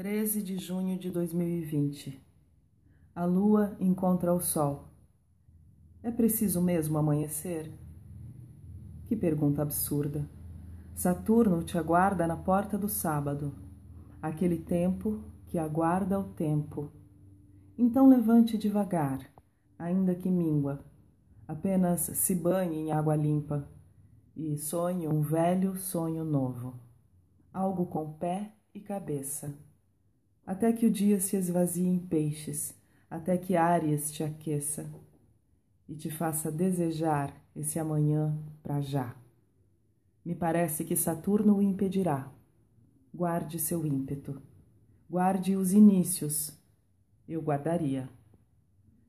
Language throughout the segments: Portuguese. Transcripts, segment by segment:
13 de junho de 2020. A lua encontra o sol. É preciso mesmo amanhecer? Que pergunta absurda. Saturno te aguarda na porta do sábado, aquele tempo que aguarda o tempo. Então levante devagar, ainda que míngua, apenas se banhe em água limpa e sonhe um velho sonho novo, algo com pé e cabeça até que o dia se esvazie em peixes, até que Áries te aqueça e te faça desejar esse amanhã para já. Me parece que Saturno o impedirá. Guarde seu ímpeto. Guarde os inícios. Eu guardaria.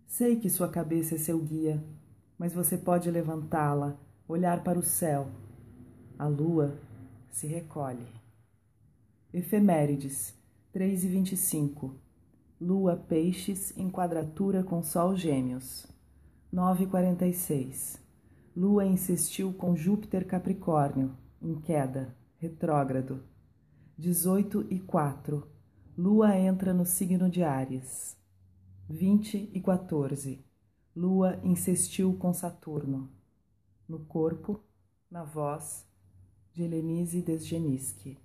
Sei que sua cabeça é seu guia, mas você pode levantá-la, olhar para o céu. A lua se recolhe. Efemérides 3 e 25. Lua Peixes em quadratura com Sol Gêmeos. 9 e 46. Lua insistiu com Júpiter Capricórnio, em queda, retrógrado. 18 e 4. Lua entra no signo de Áries. 20 e 14. Lua insistiu com Saturno. No corpo, na voz, de Helenise Desgeniski.